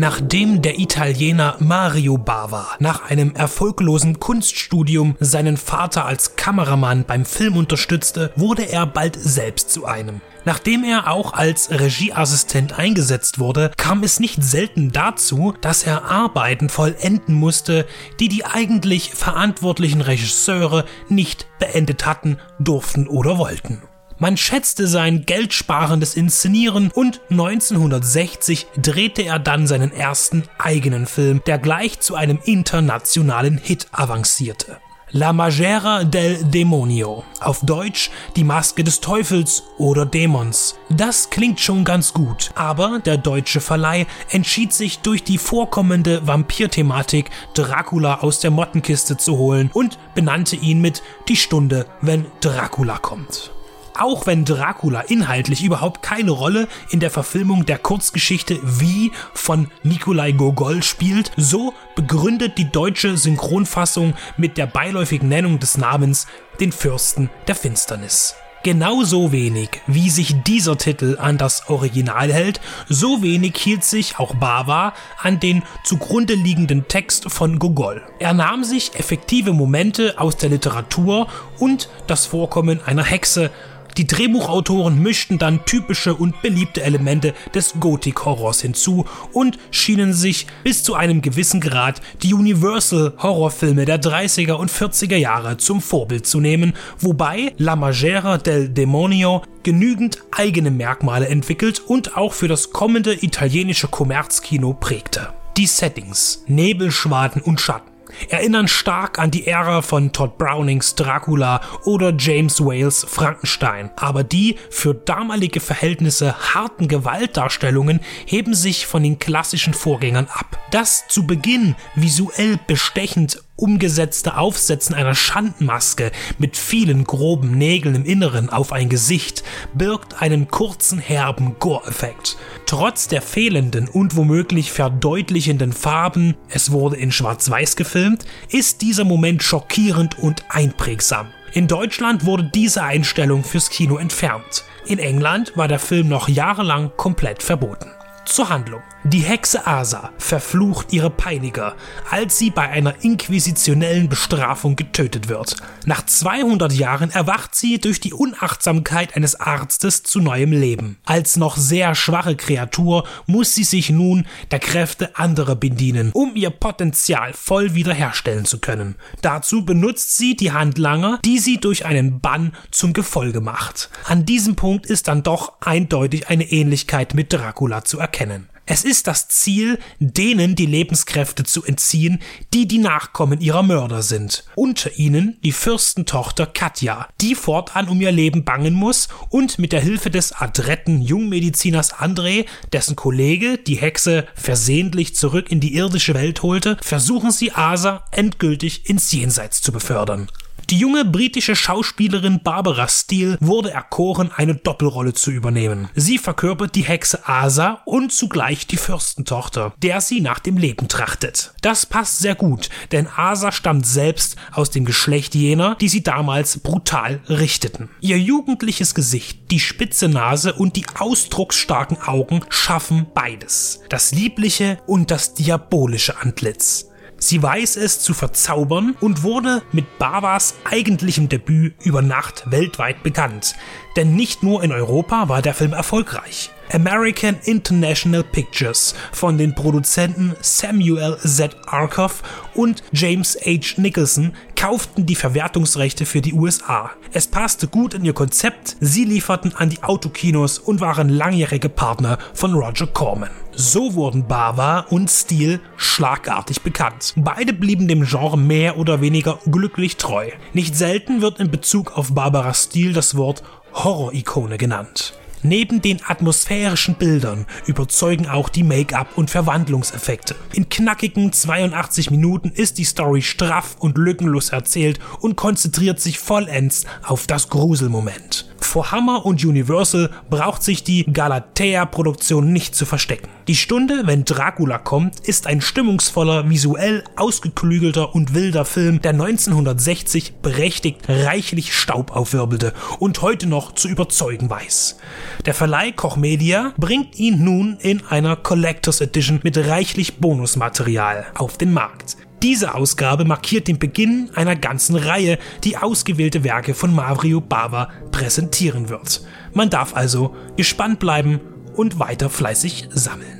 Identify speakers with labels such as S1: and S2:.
S1: Nachdem der Italiener Mario Bava nach einem erfolglosen Kunststudium seinen Vater als Kameramann beim Film unterstützte, wurde er bald selbst zu einem. Nachdem er auch als Regieassistent eingesetzt wurde, kam es nicht selten dazu, dass er Arbeiten vollenden musste, die die eigentlich verantwortlichen Regisseure nicht beendet hatten, durften oder wollten. Man schätzte sein geldsparendes Inszenieren und 1960 drehte er dann seinen ersten eigenen Film, der gleich zu einem internationalen Hit avancierte. La Magera del Demonio, auf Deutsch Die Maske des Teufels oder Dämons. Das klingt schon ganz gut, aber der deutsche Verleih entschied sich durch die vorkommende Vampirthematik Dracula aus der Mottenkiste zu holen und benannte ihn mit Die Stunde, wenn Dracula kommt. Auch wenn Dracula inhaltlich überhaupt keine Rolle in der Verfilmung der Kurzgeschichte Wie von Nikolai Gogol spielt, so begründet die deutsche Synchronfassung mit der beiläufigen Nennung des Namens den Fürsten der Finsternis. Genauso wenig wie sich dieser Titel an das Original hält, so wenig hielt sich auch Bava an den zugrunde liegenden Text von Gogol. Er nahm sich effektive Momente aus der Literatur und das Vorkommen einer Hexe die Drehbuchautoren mischten dann typische und beliebte Elemente des Gothic-Horrors hinzu und schienen sich bis zu einem gewissen Grad die Universal-Horrorfilme der 30er und 40er Jahre zum Vorbild zu nehmen, wobei La Magera del Demonio genügend eigene Merkmale entwickelt und auch für das kommende italienische Kommerzkino prägte. Die Settings, Nebelschwaden und Schatten erinnern stark an die Ära von Todd Brownings Dracula oder James Wales Frankenstein, aber die für damalige Verhältnisse harten Gewaltdarstellungen heben sich von den klassischen Vorgängern ab. Das zu Beginn visuell bestechend umgesetzte Aufsetzen einer Schandmaske mit vielen groben Nägeln im Inneren auf ein Gesicht birgt einen kurzen herben Gore-Effekt. Trotz der fehlenden und womöglich verdeutlichenden Farben, es wurde in Schwarz-Weiß gefilmt, ist dieser Moment schockierend und einprägsam. In Deutschland wurde diese Einstellung fürs Kino entfernt. In England war der Film noch jahrelang komplett verboten. Zur Handlung. Die Hexe Asa verflucht ihre Peiniger, als sie bei einer inquisitionellen Bestrafung getötet wird. Nach 200 Jahren erwacht sie durch die Unachtsamkeit eines Arztes zu neuem Leben. Als noch sehr schwache Kreatur muss sie sich nun der Kräfte anderer bedienen, um ihr Potenzial voll wiederherstellen zu können. Dazu benutzt sie die Handlanger, die sie durch einen Bann zum Gefolge macht. An diesem Punkt ist dann doch eindeutig eine Ähnlichkeit mit Dracula zu erkennen. Es ist das Ziel, denen die Lebenskräfte zu entziehen, die die Nachkommen ihrer Mörder sind. Unter ihnen die Fürstentochter Katja, die fortan um ihr Leben bangen muss und mit der Hilfe des adretten Jungmediziners André, dessen Kollege die Hexe versehentlich zurück in die irdische Welt holte, versuchen sie Asa endgültig ins Jenseits zu befördern. Die junge britische Schauspielerin Barbara Steele wurde erkoren, eine Doppelrolle zu übernehmen. Sie verkörpert die Hexe Asa und zugleich die Fürstentochter, der sie nach dem Leben trachtet. Das passt sehr gut, denn Asa stammt selbst aus dem Geschlecht jener, die sie damals brutal richteten. Ihr jugendliches Gesicht, die spitze Nase und die ausdrucksstarken Augen schaffen beides. Das liebliche und das diabolische Antlitz. Sie weiß es zu verzaubern und wurde mit Bavas eigentlichem Debüt über Nacht weltweit bekannt. Denn nicht nur in Europa war der Film erfolgreich. American International Pictures von den Produzenten Samuel Z. Arkoff und James H. Nicholson kauften die Verwertungsrechte für die USA. Es passte gut in ihr Konzept, sie lieferten an die Autokinos und waren langjährige Partner von Roger Corman. So wurden Bava und Steele schlagartig bekannt. Beide blieben dem Genre mehr oder weniger glücklich treu. Nicht selten wird in Bezug auf Barbara Steele das Wort Horror-Ikone genannt. Neben den atmosphärischen Bildern überzeugen auch die Make-up und Verwandlungseffekte. In knackigen 82 Minuten ist die Story straff und lückenlos erzählt und konzentriert sich vollends auf das Gruselmoment. Vor Hammer und Universal braucht sich die Galatea-Produktion nicht zu verstecken. Die Stunde, wenn Dracula kommt, ist ein stimmungsvoller, visuell ausgeklügelter und wilder Film, der 1960 berechtigt reichlich Staub aufwirbelte und heute noch zu überzeugen weiß. Der Verleih Koch Media bringt ihn nun in einer Collectors Edition mit reichlich Bonusmaterial auf den Markt. Diese Ausgabe markiert den Beginn einer ganzen Reihe, die ausgewählte Werke von Mario Bava präsentieren wird. Man darf also gespannt bleiben und weiter fleißig sammeln.